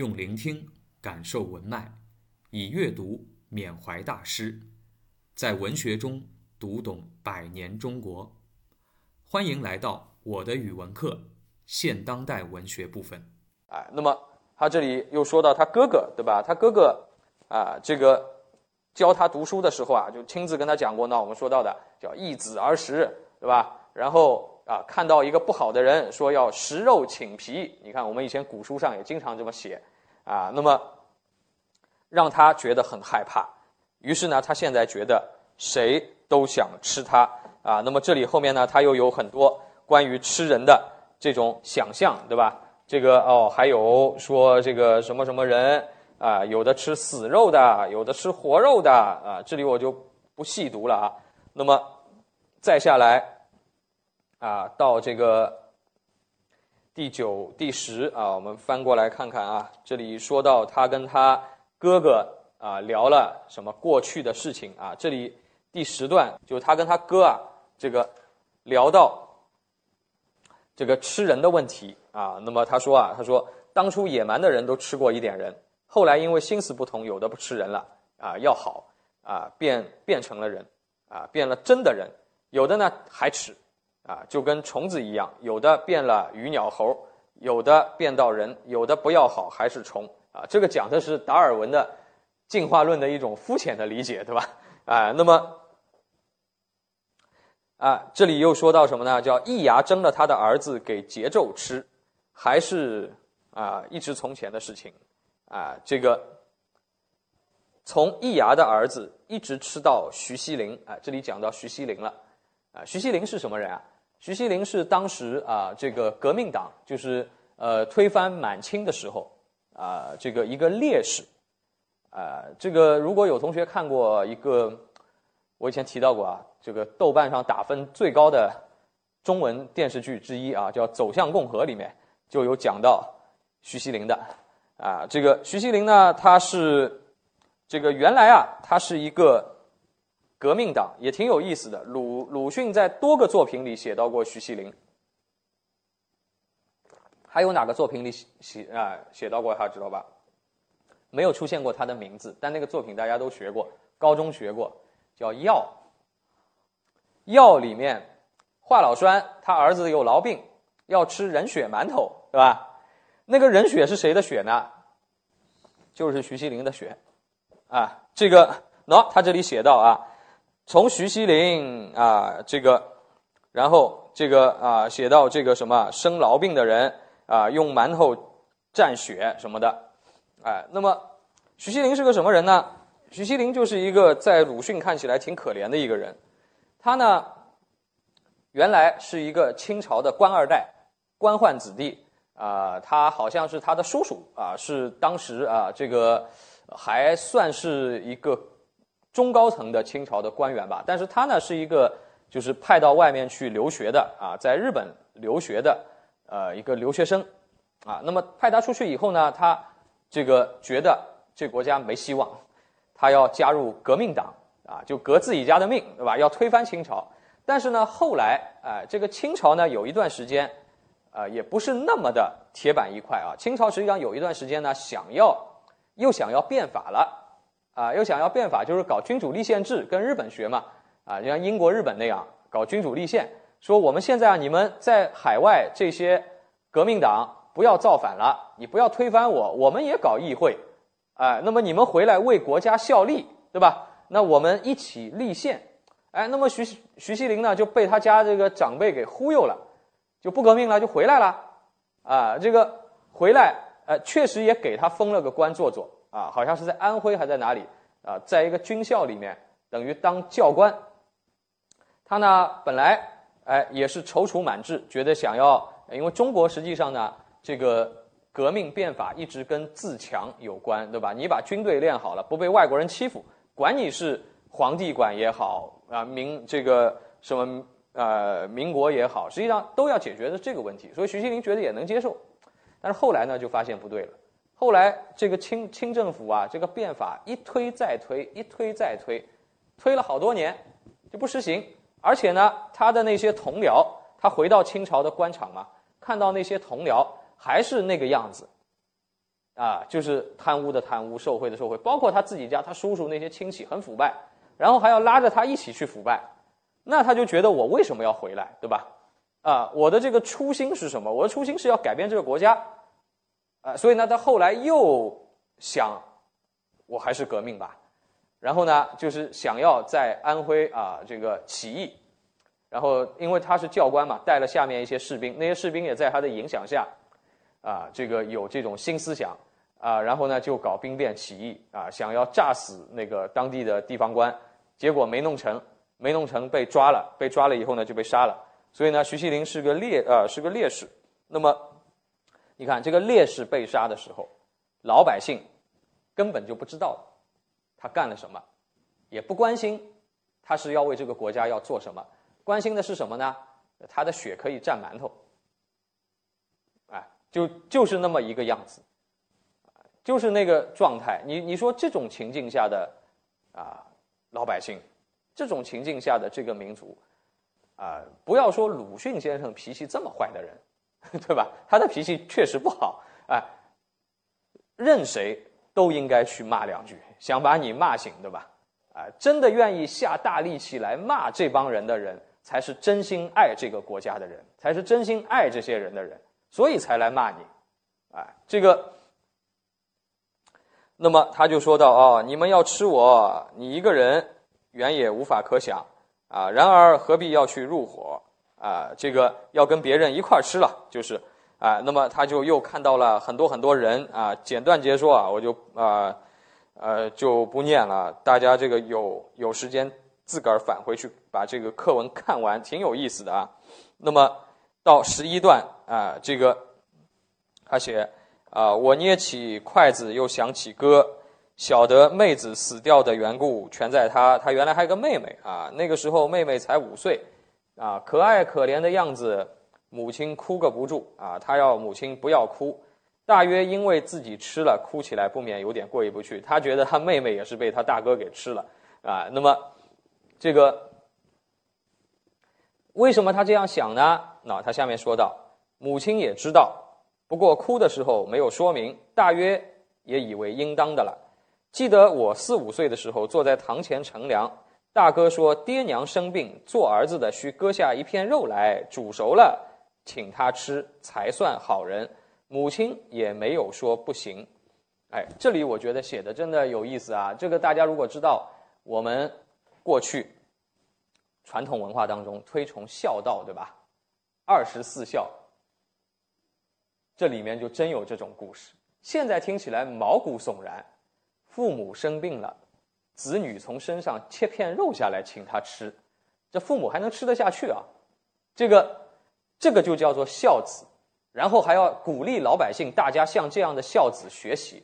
用聆听感受文脉，以阅读缅怀大师，在文学中读懂百年中国。欢迎来到我的语文课现当代文学部分。哎，那么他这里又说到他哥哥，对吧？他哥哥啊，这个教他读书的时候啊，就亲自跟他讲过。那我们说到的叫易子而食，对吧？然后啊，看到一个不好的人，说要食肉寝皮。你看，我们以前古书上也经常这么写啊。那么让他觉得很害怕。于是呢，他现在觉得谁都想吃他啊。那么这里后面呢，他又有很多关于吃人的这种想象，对吧？这个哦，还有说这个什么什么人啊，有的吃死肉的，有的吃活肉的啊。这里我就不细读了啊。那么再下来啊，到这个第九、第十啊，我们翻过来看看啊。这里说到他跟他哥哥啊聊了什么过去的事情啊。这里第十段就是他跟他哥啊这个聊到这个吃人的问题。啊，那么他说啊，他说当初野蛮的人都吃过一点人，后来因为心思不同，有的不吃人了啊，要好啊，变变成了人啊，变了真的人；有的呢还吃啊，就跟虫子一样；有的变了鱼鸟猴，有的变到人，有的不要好还是虫啊。这个讲的是达尔文的进化论的一种肤浅的理解，对吧？啊，那么。啊，这里又说到什么呢？叫易牙蒸了他的儿子给桀纣吃。还是啊，一直从前的事情啊。这个从易牙的儿子一直吃到徐锡麟啊。这里讲到徐锡麟了啊。徐锡麟是什么人啊？徐锡麟是当时啊，这个革命党就是呃推翻满清的时候啊，这个一个烈士啊。这个如果有同学看过一个，我以前提到过啊，这个豆瓣上打分最高的中文电视剧之一啊，叫《走向共和》里面。就有讲到徐锡麟的啊，这个徐锡麟呢，他是这个原来啊，他是一个革命党，也挺有意思的。鲁鲁迅在多个作品里写到过徐锡麟，还有哪个作品里写啊写到过他知道吧？没有出现过他的名字，但那个作品大家都学过，高中学过，叫《药》。药里面，华老栓他儿子有痨病，要吃人血馒头。对吧？那个人血是谁的血呢？就是徐锡麟的血，啊，这个喏，他这里写到啊，从徐锡麟啊，这个，然后这个啊，写到这个什么生痨病的人啊，用馒头蘸血什么的，哎，那么徐锡麟是个什么人呢？徐锡麟就是一个在鲁迅看起来挺可怜的一个人，他呢，原来是一个清朝的官二代，官宦子弟。啊，他好像是他的叔叔啊，是当时啊，这个还算是一个中高层的清朝的官员吧。但是他呢，是一个就是派到外面去留学的啊，在日本留学的呃一个留学生啊。那么派他出去以后呢，他这个觉得这国家没希望，他要加入革命党啊，就革自己家的命，对吧？要推翻清朝。但是呢，后来哎，这个清朝呢，有一段时间。啊，也不是那么的铁板一块啊。清朝实际上有一段时间呢，想要又想要变法了，啊，又想要变法，就是搞君主立宪制，跟日本学嘛，啊，就像英国、日本那样搞君主立宪。说我们现在啊，你们在海外这些革命党不要造反了，你不要推翻我，我们也搞议会，哎，那么你们回来为国家效力，对吧？那我们一起立宪，哎，那么徐徐锡麟呢就被他家这个长辈给忽悠了。就不革命了，就回来了，啊，这个回来，呃，确实也给他封了个官做做，啊，好像是在安徽还在哪里，啊，在一个军校里面，等于当教官。他呢，本来，哎，也是踌躇满志，觉得想要，因为中国实际上呢，这个革命变法一直跟自强有关，对吧？你把军队练好了，不被外国人欺负，管你是皇帝管也好，啊，民这个什么。呃，民国也好，实际上都要解决的这个问题，所以徐锡麟觉得也能接受，但是后来呢，就发现不对了。后来这个清清政府啊，这个变法一推再推，一推再推，推了好多年就不实行。而且呢，他的那些同僚，他回到清朝的官场嘛，看到那些同僚还是那个样子，啊，就是贪污的贪污，受贿的受贿，包括他自己家他叔叔那些亲戚很腐败，然后还要拉着他一起去腐败，那他就觉得我为什么要回来，对吧？啊，我的这个初心是什么？我的初心是要改变这个国家，啊，所以呢，他后来又想，我还是革命吧，然后呢，就是想要在安徽啊这个起义，然后因为他是教官嘛，带了下面一些士兵，那些士兵也在他的影响下，啊，这个有这种新思想，啊，然后呢就搞兵变起义，啊，想要炸死那个当地的地方官，结果没弄成，没弄成被抓了，被抓了以后呢就被杀了。所以呢，徐锡麟是个烈呃是个烈士。那么，你看这个烈士被杀的时候，老百姓根本就不知道他干了什么，也不关心他是要为这个国家要做什么，关心的是什么呢？他的血可以蘸馒头，哎，就就是那么一个样子，就是那个状态。你你说这种情境下的啊老百姓，这种情境下的这个民族。啊，不要说鲁迅先生脾气这么坏的人，对吧？他的脾气确实不好，哎，任谁都应该去骂两句，想把你骂醒，对吧？哎，真的愿意下大力气来骂这帮人的人，才是真心爱这个国家的人，才是真心爱这些人的人，所以才来骂你，哎，这个，那么他就说到哦，你们要吃我，你一个人原也无法可想。啊，然而何必要去入伙啊？这个要跟别人一块吃了，就是啊。那么他就又看到了很多很多人啊。简短截说啊，我就啊呃就不念了。大家这个有有时间自个儿返回去把这个课文看完，挺有意思的啊。那么到十一段啊，这个他写啊，我捏起筷子又想起歌。晓得妹子死掉的缘故全在他，他原来还有个妹妹啊，那个时候妹妹才五岁，啊，可爱可怜的样子，母亲哭个不住啊，他要母亲不要哭，大约因为自己吃了，哭起来不免有点过意不去，他觉得他妹妹也是被他大哥给吃了啊，那么这个为什么他这样想呢？那他下面说道，母亲也知道，不过哭的时候没有说明，大约也以为应当的了。记得我四五岁的时候，坐在堂前乘凉，大哥说：“爹娘生病，做儿子的需割下一片肉来，煮熟了请他吃，才算好人。”母亲也没有说不行。哎，这里我觉得写的真的有意思啊！这个大家如果知道，我们过去传统文化当中推崇孝道，对吧？二十四孝，这里面就真有这种故事。现在听起来毛骨悚然。父母生病了，子女从身上切片肉下来请他吃，这父母还能吃得下去啊？这个，这个就叫做孝子，然后还要鼓励老百姓，大家向这样的孝子学习，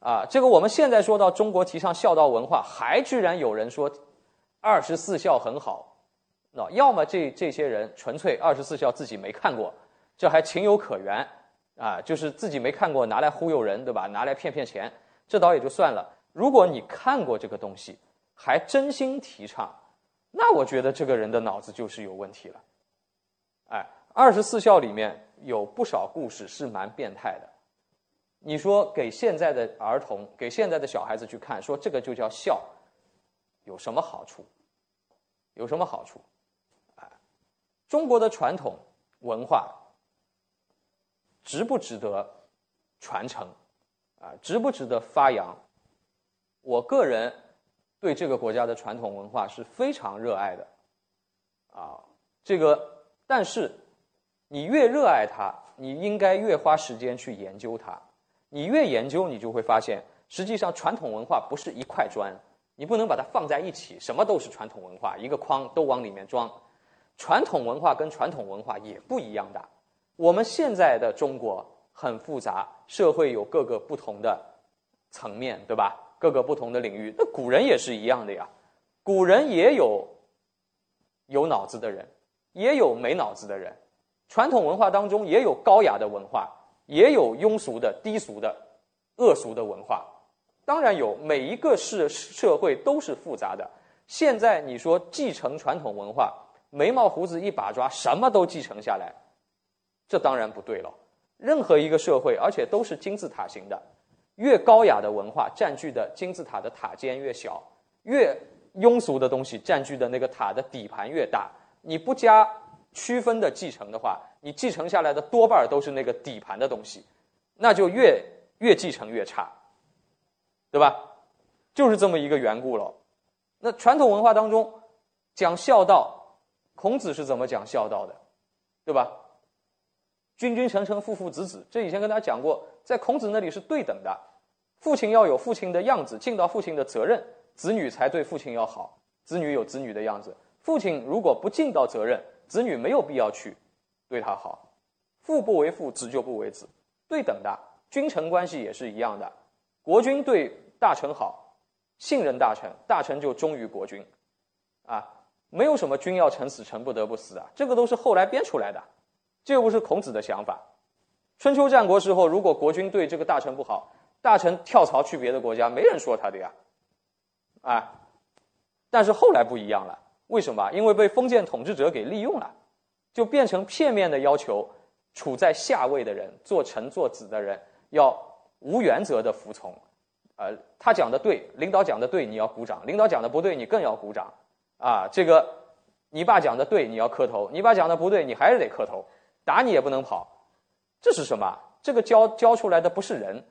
啊，这个我们现在说到中国提倡孝道文化，还居然有人说二十四孝很好，那要么这这些人纯粹二十四孝自己没看过，这还情有可原啊，就是自己没看过拿来忽悠人，对吧？拿来骗骗钱。这倒也就算了，如果你看过这个东西，还真心提倡，那我觉得这个人的脑子就是有问题了。哎，二十四孝里面有不少故事是蛮变态的。你说给现在的儿童、给现在的小孩子去看，说这个就叫孝，有什么好处？有什么好处？哎，中国的传统文化值不值得传承？啊，值不值得发扬？我个人对这个国家的传统文化是非常热爱的，啊，这个但是你越热爱它，你应该越花时间去研究它。你越研究，你就会发现，实际上传统文化不是一块砖，你不能把它放在一起，什么都是传统文化，一个筐都往里面装。传统文化跟传统文化也不一样的。我们现在的中国。很复杂，社会有各个不同的层面，对吧？各个不同的领域，那古人也是一样的呀。古人也有有脑子的人，也有没脑子的人。传统文化当中也有高雅的文化，也有庸俗的、低俗的、恶俗的文化。当然有，每一个社社会都是复杂的。现在你说继承传统文化，眉毛胡子一把抓，什么都继承下来，这当然不对了。任何一个社会，而且都是金字塔型的，越高雅的文化占据的金字塔的塔尖越小，越庸俗的东西占据的那个塔的底盘越大。你不加区分的继承的话，你继承下来的多半都是那个底盘的东西，那就越越继承越差，对吧？就是这么一个缘故了。那传统文化当中讲孝道，孔子是怎么讲孝道的，对吧？君君臣臣，父父子子，这以前跟大家讲过，在孔子那里是对等的，父亲要有父亲的样子，尽到父亲的责任，子女才对父亲要好，子女有子女的样子。父亲如果不尽到责任，子女没有必要去对他好。父不为父，子就不为子，对等的。君臣关系也是一样的，国君对大臣好，信任大臣，大臣就忠于国君，啊，没有什么君要臣死，臣不得不死啊，这个都是后来编出来的。这又不是孔子的想法。春秋战国时候，如果国君对这个大臣不好，大臣跳槽去别的国家，没人说他的呀，啊。但是后来不一样了，为什么？因为被封建统治者给利用了，就变成片面的要求，处在下位的人，做臣做子的人要无原则的服从。呃，他讲的对，领导讲的对，你要鼓掌；领导讲的不对，你更要鼓掌。啊，这个你爸讲的对，你要磕头；你爸讲的不对，你还是得磕头。打你也不能跑，这是什么？这个教教出来的不是人，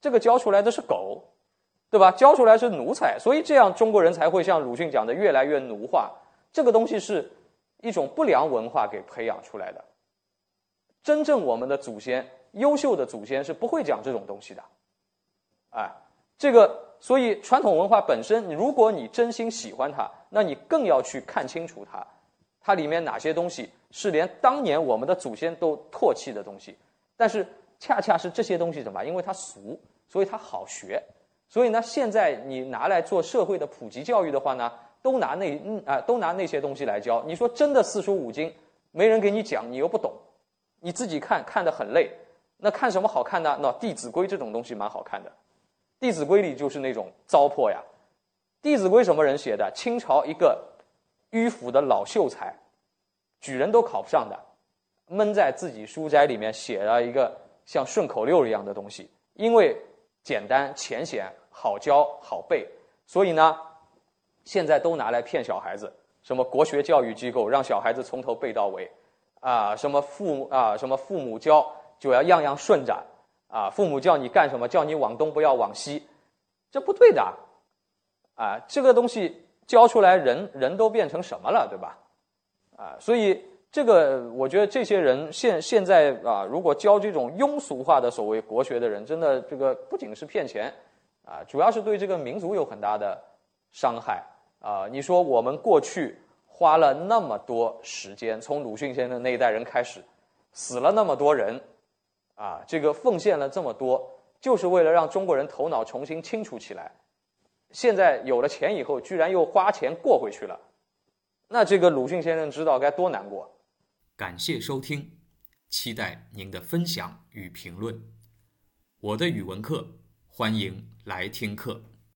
这个教出来的是狗，对吧？教出来是奴才，所以这样中国人才会像鲁迅讲的越来越奴化。这个东西是一种不良文化给培养出来的。真正我们的祖先，优秀的祖先是不会讲这种东西的。哎，这个所以传统文化本身，如果你真心喜欢它，那你更要去看清楚它，它里面哪些东西。是连当年我们的祖先都唾弃的东西，但是恰恰是这些东西什么？因为它俗，所以它好学。所以呢，现在你拿来做社会的普及教育的话呢，都拿那嗯啊，都拿那些东西来教。你说真的四书五经，没人给你讲，你又不懂，你自己看看的很累。那看什么好看呢？那《弟子规》这种东西蛮好看的，《弟子规》里就是那种糟粕呀。《弟子规》什么人写的？清朝一个迂腐的老秀才。举人都考不上的，闷在自己书斋里面写了一个像顺口溜一样的东西，因为简单浅显好教好背，所以呢，现在都拿来骗小孩子。什么国学教育机构让小孩子从头背到尾，啊，什么父啊，什么父母教就要样样顺着，啊，父母叫你干什么，叫你往东不要往西，这不对的，啊，这个东西教出来人人都变成什么了，对吧？啊，所以这个我觉得这些人现现在啊，如果教这种庸俗化的所谓国学的人，真的这个不仅是骗钱，啊，主要是对这个民族有很大的伤害啊。你说我们过去花了那么多时间，从鲁迅先生那一代人开始，死了那么多人，啊，这个奉献了这么多，就是为了让中国人头脑重新清楚起来。现在有了钱以后，居然又花钱过回去了。那这个鲁迅先生知道该多难过。感谢收听，期待您的分享与评论。我的语文课，欢迎来听课。